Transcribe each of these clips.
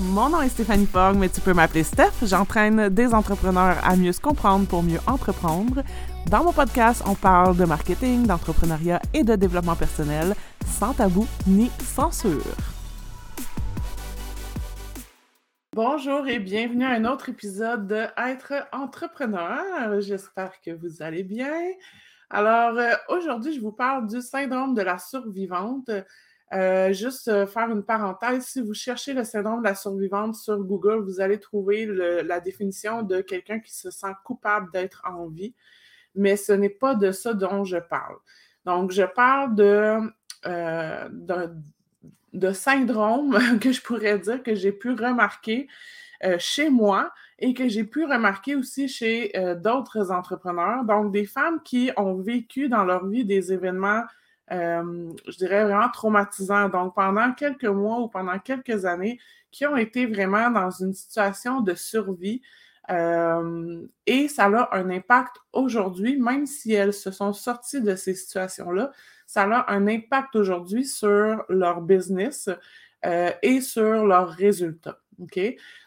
Mon nom est Stéphanie Fogg, mais tu peux m'appeler Steph. J'entraîne des entrepreneurs à mieux se comprendre pour mieux entreprendre. Dans mon podcast, on parle de marketing, d'entrepreneuriat et de développement personnel, sans tabou ni censure. Bonjour et bienvenue à un autre épisode de entrepreneur. J'espère que vous allez bien. Alors, euh, aujourd'hui, je vous parle du syndrome de la survivante. Euh, juste euh, faire une parenthèse, si vous cherchez le syndrome de la survivante sur Google, vous allez trouver la définition de quelqu'un qui se sent coupable d'être en vie, mais ce n'est pas de ça dont je parle. Donc, je parle de, euh, de, syndrome que je pourrais dire que j'ai pu remarquer chez moi et que j'ai pu remarquer aussi chez d'autres entrepreneurs. Donc, des femmes qui ont vécu dans leur vie des événements euh, je dirais, vraiment traumatisant. Donc, pendant quelques mois ou pendant quelques années, qui ont été vraiment dans une situation de survie. Euh, et ça a un impact aujourd'hui, même si elles se sont sorties de ces situations-là, ça a un impact aujourd'hui sur leur business euh, et sur leurs résultats. OK?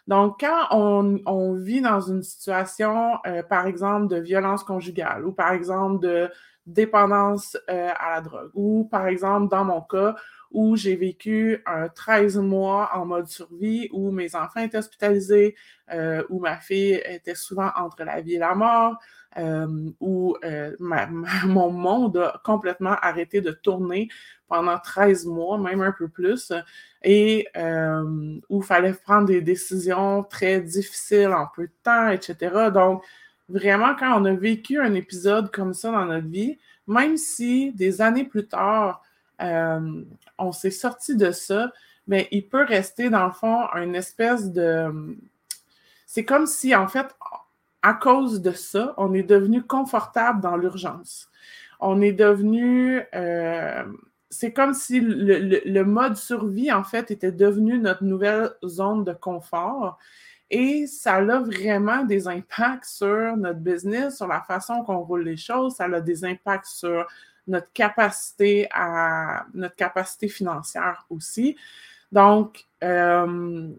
Donc, quand on vit dans une situation, par exemple, de violence conjugale ou par exemple de dépendance euh, à la drogue. Ou par exemple, dans mon cas, où j'ai vécu un 13 mois en mode survie, où mes enfants étaient hospitalisés, euh, où ma fille était souvent entre la vie et la mort, euh, où mon monde a complètement arrêté de tourner pendant 13 mois, même un peu plus, et où il fallait prendre des décisions très difficiles en peu de temps, etc. Donc, vraiment, quand on a vécu un épisode comme ça dans notre vie, même si des années plus tard, euh, on s'est sorti de ça, mais il peut rester, dans le fond, une espèce de. C'est comme si, en fait, à cause de ça, on est devenu confortable dans l'urgence. On est devenu. Euh, c'est comme si le, le, mode survie, en fait, était devenu notre nouvelle zone de confort. Et ça a vraiment des impacts sur notre business, sur la façon qu'on roule les choses. Ça a des impacts sur notre capacité à notre capacité financière aussi. Donc, euh,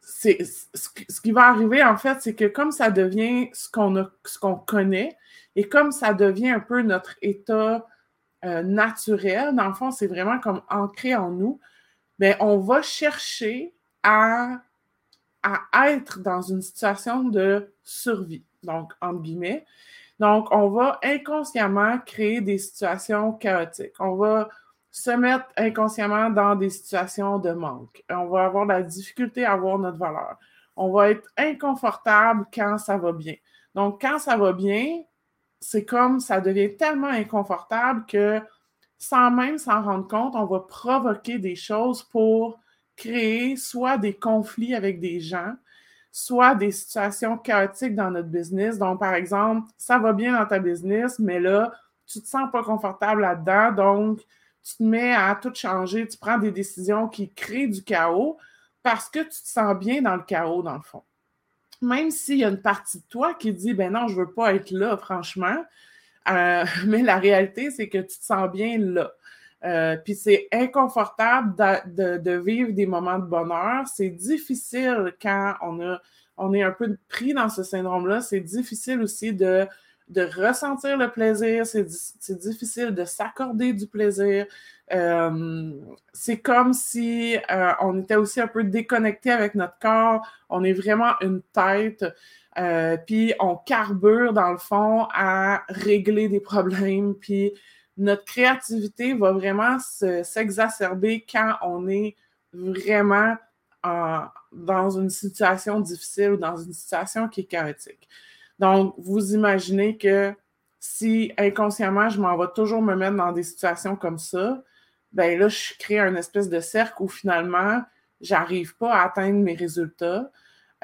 c'est, ce qui va arriver, en fait, c'est que comme ça devient ce qu'on a, ce qu'on connaît, et comme ça devient un peu notre état euh, naturel, dans le fond, c'est vraiment comme ancré en nous, bien, on va chercher à à être dans une situation de survie, donc entre guillemets. Donc, on va inconsciemment créer des situations chaotiques. On va se mettre inconsciemment dans des situations de manque. On va avoir la difficulté à avoir notre valeur. On va être inconfortable quand ça va bien. Donc, quand ça va bien, c'est comme ça devient tellement inconfortable que sans même s'en rendre compte, on va provoquer des choses pour créer soit des conflits avec des gens, soit des situations chaotiques dans notre business. Donc, par exemple, ça va bien dans ta business, mais là, tu te sens pas confortable là-dedans, donc tu te mets à tout changer, tu prends des décisions qui créent du chaos parce que tu te sens bien dans le chaos, dans le fond. Même s'il y a une partie de toi qui dit, ben non, je veux pas être là, franchement, euh, mais la réalité, c'est que tu te sens bien là. Euh, puis c'est inconfortable de, vivre des moments de bonheur. C'est difficile quand on, est un peu pris dans ce syndrome-là. C'est difficile aussi de, de ressentir le plaisir. C'est difficile de s'accorder du plaisir. Euh, c'est comme si euh, on était aussi un peu déconnecté avec notre corps. On est vraiment une tête. puis on carbure dans le fond à régler des problèmes, puis notre créativité va vraiment s'exacerber quand on est vraiment dans une situation difficile ou dans une situation qui est chaotique. Donc, vous imaginez que si inconsciemment, je m'en vais toujours me mettre dans des situations comme ça, ben là, je crée un espèce de cercle où finalement, j'arrive pas à atteindre mes résultats.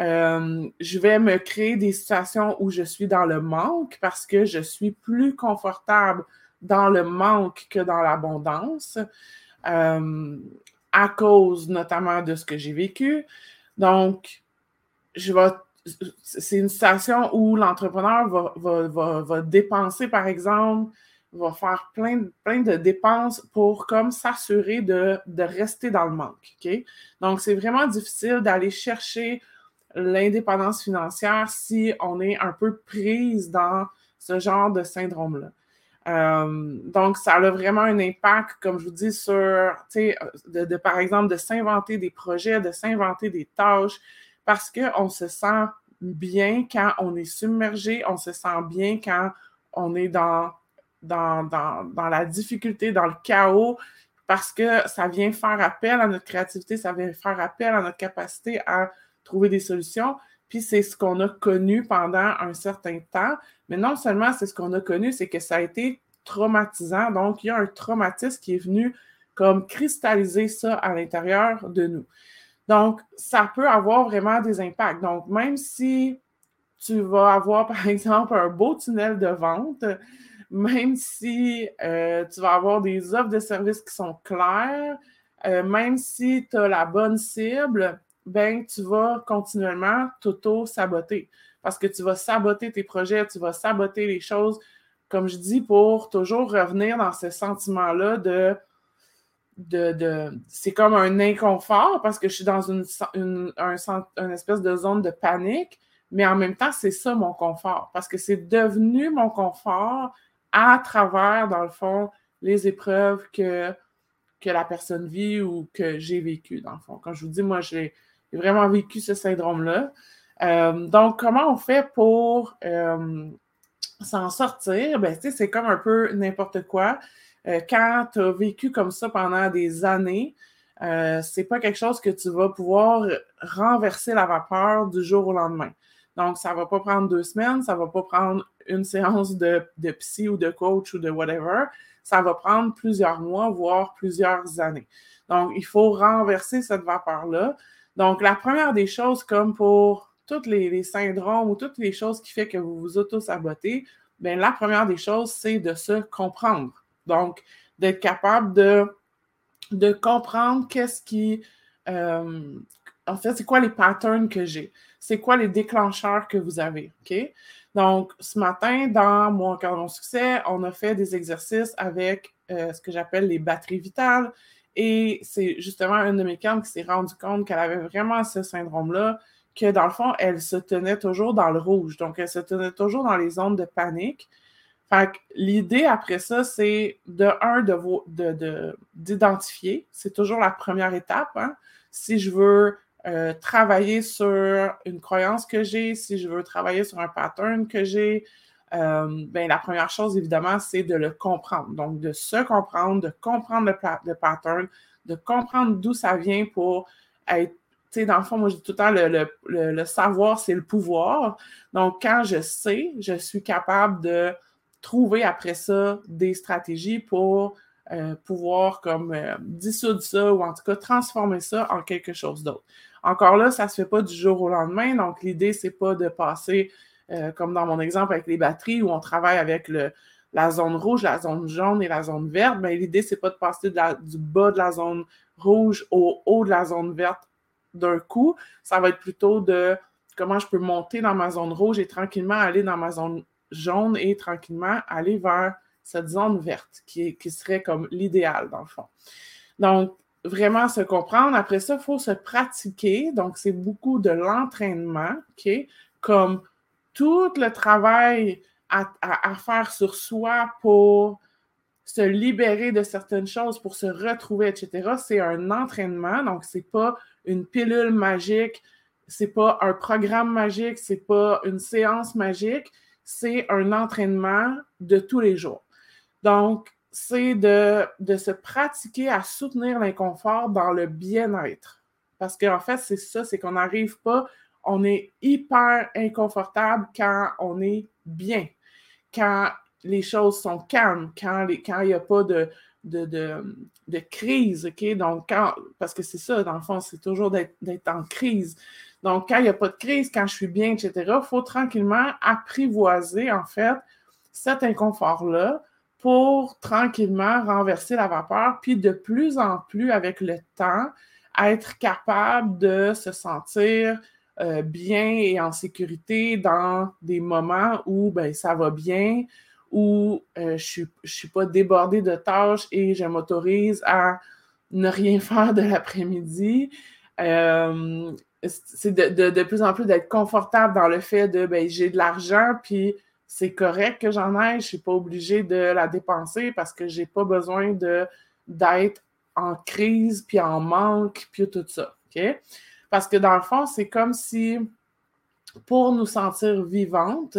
Euh, je vais me créer des situations où je suis dans le manque parce que je suis plus confortable dans le manque que dans l'abondance, euh, à cause notamment de ce que j'ai vécu. Donc, c'est une situation où l'entrepreneur va, dépenser, par exemple, va faire plein, de dépenses pour comme s'assurer de, rester dans le manque. Donc, c'est vraiment difficile d'aller chercher l'indépendance financière si on est un peu prise dans ce genre de syndrome-là. Euh, donc, ça a vraiment un impact, comme je vous dis, sur, de, par exemple, de s'inventer des projets, de s'inventer des tâches, parce qu'on se sent bien quand on est submergé, on se sent bien quand on est dans la difficulté, dans le chaos, parce que ça vient faire appel à notre créativité, ça vient faire appel à notre capacité à trouver des solutions. Puis c'est ce qu'on a connu pendant un certain temps. Mais non seulement c'est ce qu'on a connu, c'est que ça a été traumatisant. Donc, il y a un traumatisme qui est venu comme cristalliser ça à l'intérieur de nous. Donc, ça peut avoir vraiment des impacts. Donc, même si tu vas avoir, par exemple, un beau tunnel de vente, même si euh, tu vas avoir des offres de services qui sont claires, euh, même si tu as la bonne cible, ben, tu vas continuellement t'auto-saboter parce que tu vas saboter tes projets, tu vas saboter les choses, comme je dis, pour toujours revenir dans ce sentiment-là de, de, c'est comme un inconfort parce que je suis dans une, une, espèce de zone de panique, mais en même temps, c'est ça mon confort parce que c'est devenu mon confort à travers, dans le fond, les épreuves que, que la personne vit ou que j'ai vécues, dans le fond. Quand je vous dis, moi, j'ai vraiment vécu ce syndrome-là. Euh, donc, comment on fait pour euh, s'en sortir? Ben, c'est comme un peu n'importe quoi. Euh, quand tu as vécu comme ça pendant des années, c'est pas quelque chose que tu vas pouvoir renverser la vapeur du jour au lendemain. Donc, ça va pas prendre deux semaines, ça va pas prendre une séance de psy ou de coach ou de whatever. Ça va prendre plusieurs mois, voire plusieurs années. Donc, il faut renverser cette vapeur-là. Donc, la première des choses, comme pour tous les, syndromes ou toutes les choses qui font que vous vous auto-sabotez, bien, la première des choses, c'est de se comprendre. Donc, d'être capable de, comprendre qu'est-ce qui. Euh, en fait, c'est quoi les patterns que j'ai? C'est quoi les déclencheurs que vous avez? Donc, ce matin, dans mon cadre de succès, on a fait des exercices avec euh, ce que j'appelle les batteries vitales. Et c'est justement une de mes clientes qui s'est rendue compte qu'elle avait vraiment ce syndrome-là, que dans le fond, elle se tenait toujours dans le rouge. Donc, elle se tenait toujours dans les zones de panique. Fait que l'idée après ça, c'est de un, d'identifier. De, c'est toujours la première étape. Hein. Si je veux euh, travailler sur une croyance que j'ai, si je veux travailler sur un pattern que j'ai, euh, ben, la première chose, évidemment, c'est de le comprendre. Donc, de se comprendre, de comprendre le, pattern, de comprendre d'où ça vient pour être tu sais, dans le fond, moi, je dis tout le temps, le, le, savoir, c'est le pouvoir. Donc, quand je sais, je suis capable de trouver après ça des stratégies pour euh, pouvoir comme euh, dissoudre ça ou en tout cas transformer ça en quelque chose d'autre. Encore là, ça ne se fait pas du jour au lendemain. Donc, l'idée, c'est pas de passer euh, comme dans mon exemple avec les batteries où on travaille avec le, la zone rouge, la zone jaune et la zone verte. Mais l'idée, c'est pas de passer du bas de la zone rouge au haut de la zone verte d'un coup. Ça va être plutôt de comment je peux monter dans ma zone rouge et tranquillement aller dans ma zone jaune et tranquillement aller vers cette zone verte qui, qui serait comme l'idéal dans le fond. Donc, vraiment se comprendre. Après ça, il faut se pratiquer. Donc, c'est beaucoup de l'entraînement, OK? Comme tout le travail à, faire sur soi pour se libérer de certaines choses, pour se retrouver, etc., c'est un entraînement. Donc, c'est pas une pilule magique, c'est pas un programme magique, c'est pas une séance magique, c'est un entraînement de tous les jours. Donc, c'est de, de se pratiquer à soutenir l'inconfort dans le bien-être. Parce qu'en fait, c'est ça, c'est qu'on n'arrive pas on est hyper inconfortable quand on est bien, quand les choses sont calmes, quand il n'y a pas de, de, crise, OK? Donc, quand, parce que c'est ça, dans le fond, c'est toujours d'être en crise. Donc, quand il n'y a pas de crise, quand je suis bien, etc., il faut tranquillement apprivoiser, en fait, cet inconfort-là pour tranquillement renverser la vapeur, puis de plus en plus, avec le temps, être capable de se sentir euh, bien et en sécurité dans des moments où ben, ça va bien, où euh, je ne suis, pas débordée de tâches et je m'autorise à ne rien faire de l'après-midi. Euh, c'est de, plus en plus d'être confortable dans le fait de ben, j'ai de l'argent, puis c'est correct que j'en ai, je ne suis pas obligée de la dépenser parce que je n'ai pas besoin d'être en crise, puis en manque, puis tout ça. Parce que dans le fond, c'est comme si pour nous sentir vivantes,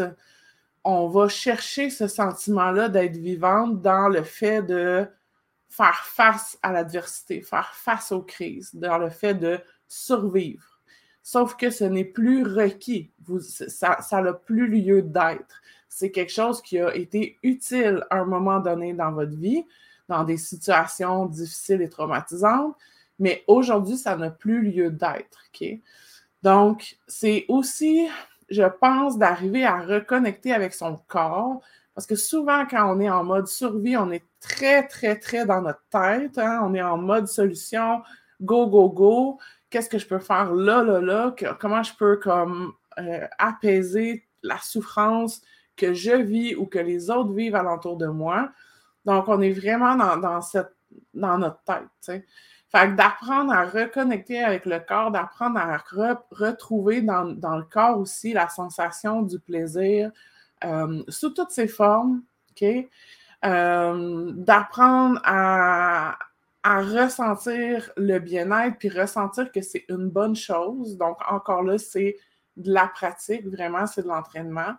on va chercher ce sentiment-là d'être vivante dans le fait de faire face à l'adversité, faire face aux crises, dans le fait de survivre. Sauf que ce n'est plus requis. ça n'a plus lieu d'être. C'est quelque chose qui a été utile à un moment donné dans votre vie, dans des situations difficiles et traumatisantes, mais aujourd'hui, ça n'a plus lieu d'être. Donc, c'est aussi je pense, d'arriver à reconnecter avec son corps. Parce que souvent, quand on est en mode survie, on est très, très, très dans notre tête. Hein? On est en mode solution, go, go, go. Qu'est-ce que je peux faire là, là, là? comment je peux comme euh, apaiser la souffrance que je vis ou que les autres vivent alentour de moi? Donc, on est vraiment dans, cette, dans notre tête. Fait que d'apprendre à reconnecter avec le corps, d'apprendre à retrouver dans, le corps aussi la sensation du plaisir euh, sous toutes ses formes, OK? Euh, d'apprendre à, ressentir le bien-être puis ressentir que c'est une bonne chose. Donc, encore là, c'est de la pratique, vraiment, c'est de l'entraînement.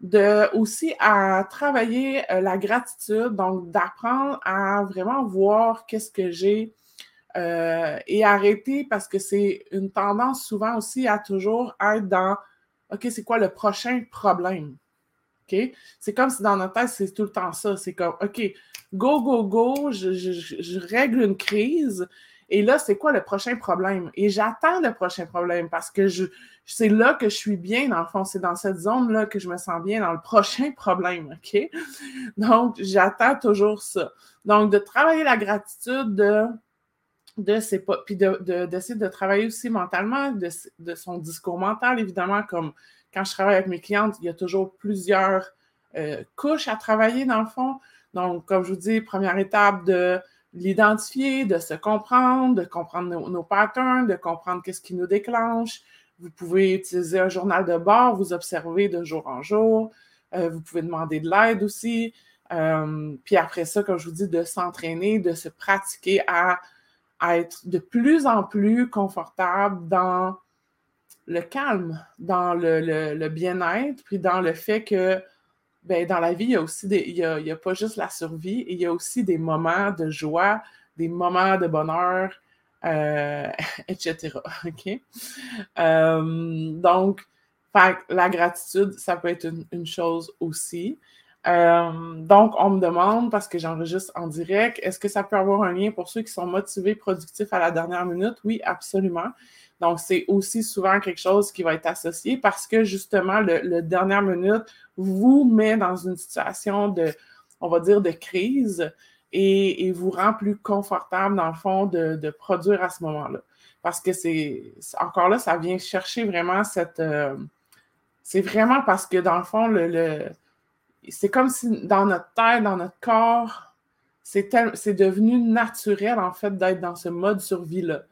De aussi à travailler euh, la gratitude, donc d'apprendre à vraiment voir qu'est-ce que j'ai euh, et arrêter parce que c'est une tendance souvent aussi à toujours être dans OK, c'est quoi le prochain problème? OK? C'est comme si dans notre tête, c'est tout le temps ça. C'est comme OK, go, go, go, je, règle une crise. Et là, c'est quoi le prochain problème? Et j'attends le prochain problème parce que je, c'est là que je suis bien, dans le fond. C'est dans cette zone-là que je me sens bien dans le prochain problème. OK? Donc, j'attends toujours ça. Donc, de travailler la gratitude de de ses pas, puis d'essayer de, de, travailler aussi mentalement, de, son discours mental, évidemment, comme quand je travaille avec mes clientes, il y a toujours plusieurs euh, couches à travailler dans le fond. Donc, comme je vous dis, première étape de l'identifier, de se comprendre, de comprendre nos, patterns, de comprendre qu'est-ce qui nous déclenche. Vous pouvez utiliser un journal de bord, vous observer de jour en jour. Euh, vous pouvez demander de l'aide aussi. Euh, puis après ça, comme je vous dis, de s'entraîner, de se pratiquer à à être de plus en plus confortable dans le calme, dans le, bien-être, puis dans le fait que ben, dans la vie, il y a aussi des. Il y a, pas juste la survie, il y a aussi des moments de joie, des moments de bonheur, euh, etc. Euh, donc, la gratitude, ça peut être une chose aussi. Euh, donc, on me demande, parce que j'enregistre en direct, est-ce que ça peut avoir un lien pour ceux qui sont motivés, productifs à la dernière minute? Oui, absolument. Donc, c'est aussi souvent quelque chose qui va être associé parce que justement, le, dernière minute vous met dans une situation de, on va dire, de crise et, vous rend plus confortable, dans le fond, de, produire à ce moment-là. Parce que c'est, encore là, ça vient chercher vraiment cette... Euh, c'est vraiment parce que, dans le fond, le c'est comme si dans notre tête, dans notre corps, c'est devenu naturel, en fait, d'être dans ce mode survie-là.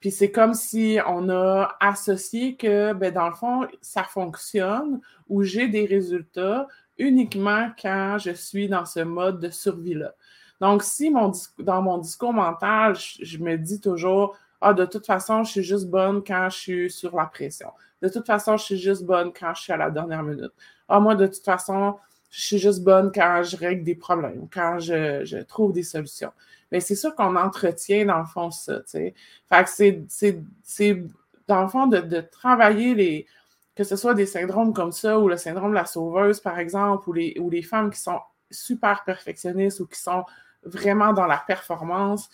Puis c'est comme si on a associé que, ben, dans le fond, ça fonctionne ou j'ai des résultats uniquement quand je suis dans ce mode de survie-là. Donc, si mon, dans mon discours mental, je, me dis toujours, ah, de toute façon, je suis juste bonne quand je suis sur la pression. De toute façon, je suis juste bonne quand je suis à la dernière minute. Ah, moi, de toute façon, je suis juste bonne quand je règle des problèmes, quand je, trouve des solutions. Mais c'est sûr qu'on entretient, dans le fond, ça, tu sais. Fait que c'est, dans le fond, de, travailler les, que ce soit des syndromes comme ça, ou le syndrome de la sauveuse, par exemple, ou les, ou les femmes qui sont super perfectionnistes ou qui sont vraiment dans la performance,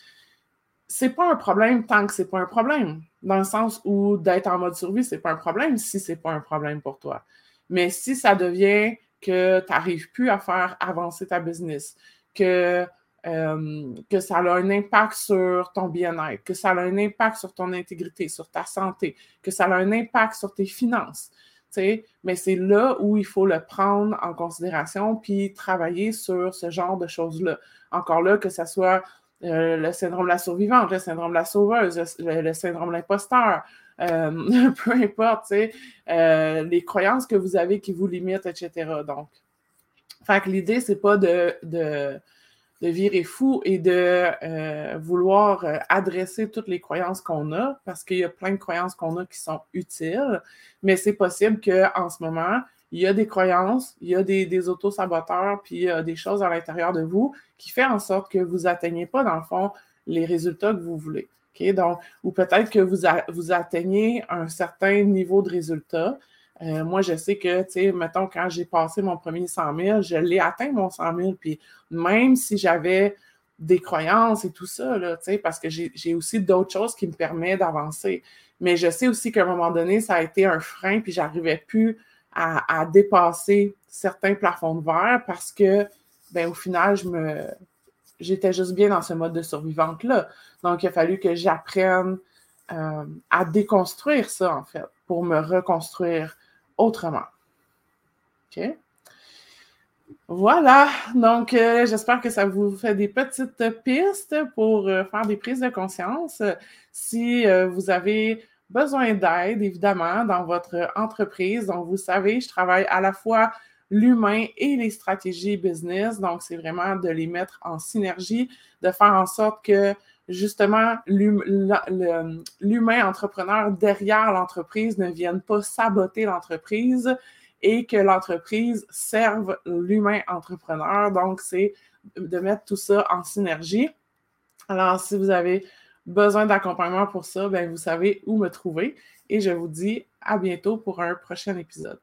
c'est pas un problème tant que c'est pas un problème. Dans le sens où d'être en mode survie, c'est pas un problème si c'est pas un problème pour toi. Mais si ça devient que tu n'arrives plus à faire avancer ta business, que, euh, que ça a un impact sur ton bien-être, que ça a un impact sur ton intégrité, sur ta santé, que ça a un impact sur tes finances. mais c'est là où il faut le prendre en considération puis travailler sur ce genre de choses-là. Encore là, que ce soit euh, le syndrome de la survivante, le syndrome de la sauveuse, le, syndrome de l'imposteur, euh, peu importe, euh, les croyances que vous avez qui vous limitent, etc. Donc, fait que l'idée, c'est pas de, virer fou et de vouloir adresser toutes les croyances qu'on a, parce qu'il y a plein de croyances qu'on a qui sont utiles, mais c'est possible qu'en ce moment, il y a des croyances, il y a des, des auto-saboteurs, puis il y a des choses à l'intérieur de vous qui font en sorte que vous n'atteignez pas, dans le fond, les résultats que vous voulez. Donc, ou peut-être que vous, atteignez un certain niveau de résultat. Euh, moi, je sais que, tu sais, mettons, quand j'ai passé mon premier 100 000, je l'ai atteint, mon 100 000. Puis même si j'avais des croyances et tout ça, là, parce que j'ai aussi d'autres choses qui me permettent d'avancer. Mais je sais aussi qu'à un moment donné, ça a été un frein, puis j'arrivais plus à, dépasser certains plafonds de verre parce que, ben, au final, je me, j'étais juste bien dans ce mode de survivante-là. Donc, il a fallu que j'apprenne euh, à déconstruire ça, en fait, pour me reconstruire autrement. OK? Voilà, donc euh, j'espère que ça vous fait des petites pistes pour euh, faire des prises de conscience. Si vous avez besoin d'aide, évidemment, dans votre entreprise. Donc, vous savez, je travaille à la fois l'humain et les stratégies business. Donc, c'est vraiment de les mettre en synergie, de faire en sorte que justement l'humain entrepreneur derrière l'entreprise ne vienne pas saboter l'entreprise et que l'entreprise serve l'humain entrepreneur. Donc, c'est de mettre tout ça en synergie. Alors, si vous avez besoin d'accompagnement pour ça, ben, vous savez où me trouver. Et je vous dis à bientôt pour un prochain épisode.